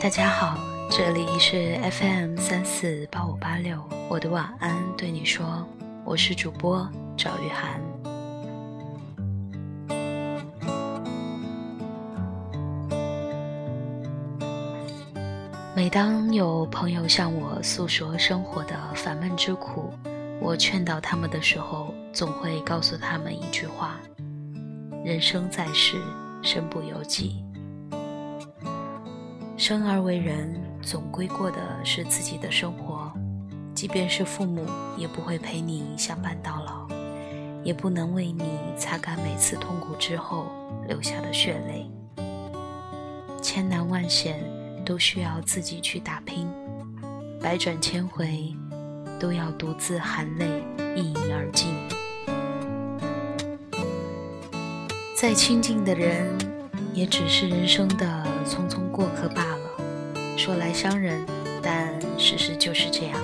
大家好，这里是 FM 三四八五八六，我的晚安对你说，我是主播赵雨涵。每当有朋友向我诉说生活的烦闷之苦，我劝导他们的时候，总会告诉他们一句话：人生在世，身不由己。生而为人，总归过的是自己的生活，即便是父母，也不会陪你相伴到老，也不能为你擦干每次痛苦之后流下的血泪。千难万险。都需要自己去打拼，百转千回，都要独自含泪一饮而尽。再亲近的人，也只是人生的匆匆过客罢了。说来伤人，但事实就是这样。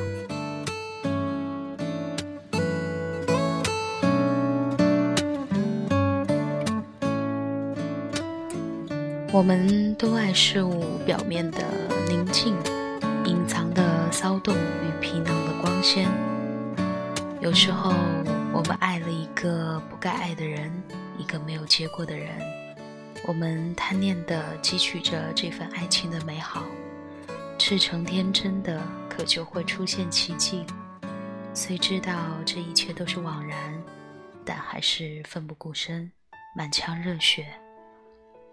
我们都爱事物表面的宁静，隐藏的骚动与皮囊的光鲜。有时候，我们爱了一个不该爱的人，一个没有结果的人。我们贪念的汲取着这份爱情的美好，赤诚天真的渴求会出现奇迹。虽知道这一切都是枉然，但还是奋不顾身，满腔热血。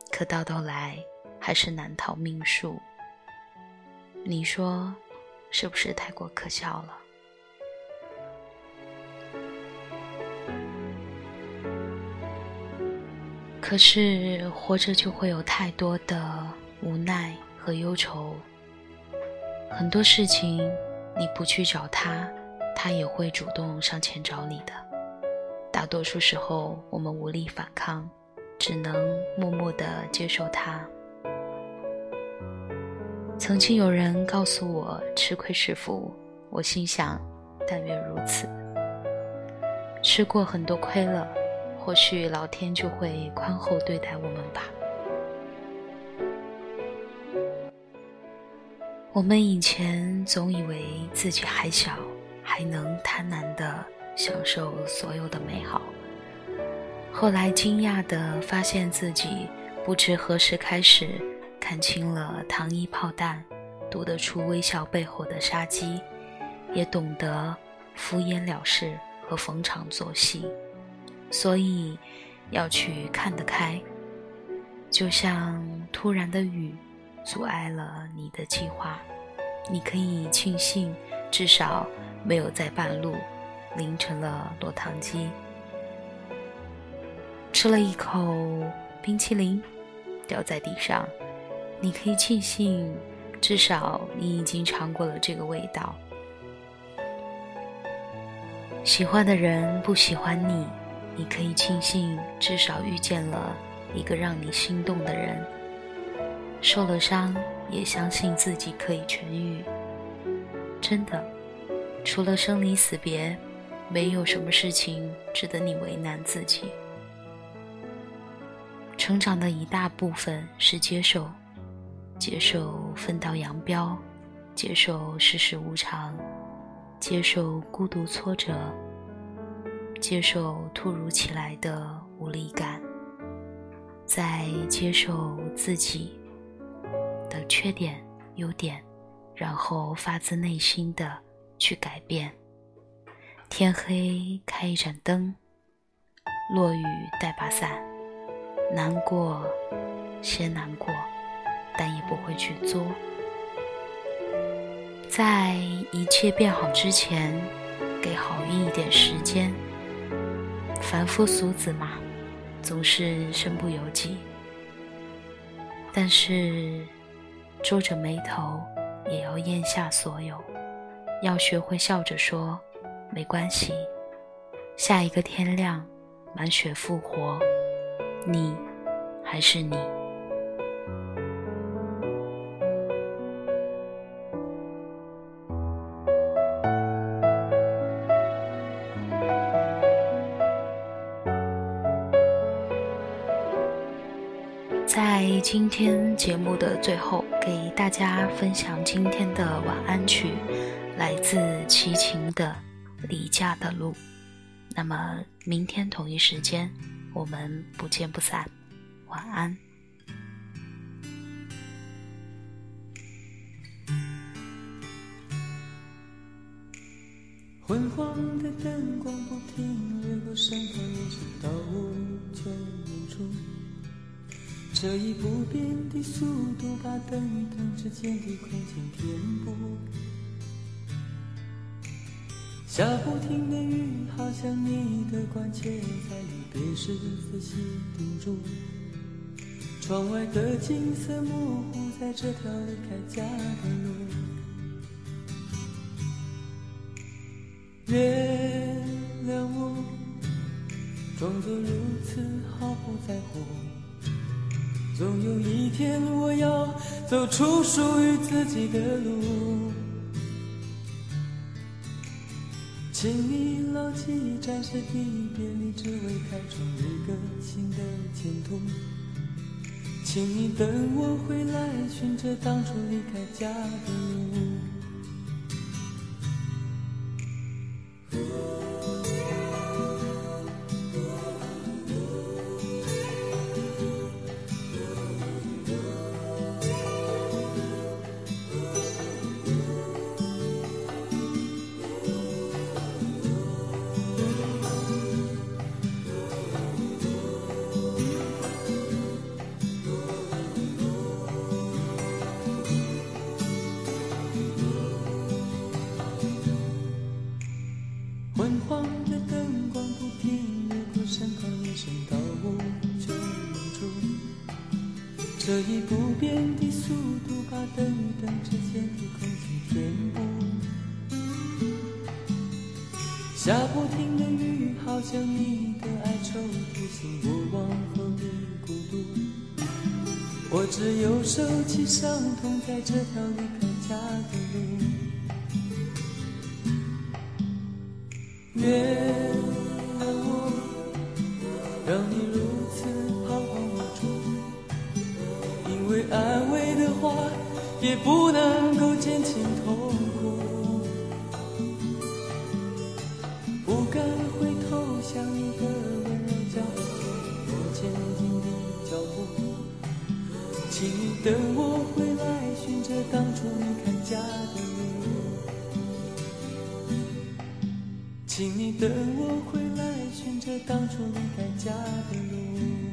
可到头来还是难逃命数，你说是不是太过可笑了？可是活着就会有太多的无奈和忧愁，很多事情你不去找他，他也会主动上前找你的。大多数时候，我们无力反抗。只能默默地接受它。曾经有人告诉我“吃亏是福”，我心想：但愿如此。吃过很多亏了，或许老天就会宽厚对待我们吧。我们以前总以为自己还小，还能贪婪地享受所有的美好。后来惊讶地发现自己不知何时开始看清了糖衣炮弹，读得出微笑背后的杀机，也懂得敷衍了事和逢场作戏，所以要去看得开。就像突然的雨阻碍了你的计划，你可以庆幸至少没有在半路淋成了落汤鸡。吃了一口冰淇淋，掉在地上，你可以庆幸，至少你已经尝过了这个味道。喜欢的人不喜欢你，你可以庆幸，至少遇见了一个让你心动的人。受了伤，也相信自己可以痊愈。真的，除了生离死别，没有什么事情值得你为难自己。成长的一大部分是接受，接受分道扬镳，接受世事无常，接受孤独挫折，接受突如其来的无力感，在接受自己的缺点、优点，然后发自内心的去改变。天黑开一盏灯，落雨带把伞。难过，先难过，但也不会去作。在一切变好之前，给好运一点时间。凡夫俗子嘛，总是身不由己。但是，皱着眉头也要咽下所有，要学会笑着说：“没关系，下一个天亮，满血复活。”你，还是你。在今天节目的最后，给大家分享今天的晚安曲，来自齐秦的《离家的路》。那么明天同一时间，我们不见不散。晚安。昏黄的灯光这一不变的速度，把灯与灯之间的空间填补。下不停的雨，好像你的关切，在离别时仔细叮嘱。窗外的景色模糊，在这条离开家的路。原谅我，装作如此毫不在乎。总有一天，我要走出属于自己的路。请你牢记暂时的别离，只为开创一个新的前途。请你等我回来，寻着当初离开家的路。这一不变的速度，把灯与灯之间的空间填补。下不停的雨，好像你的哀愁，提醒我往后的孤独。我只有收起伤痛，在这条离开家的路。月安慰的话也不能够减轻痛苦，不敢回头向你的温柔交出我坚定的脚步，请你等我回来，寻着当初离开家的路，请你等我回来，寻着当初离开家的路。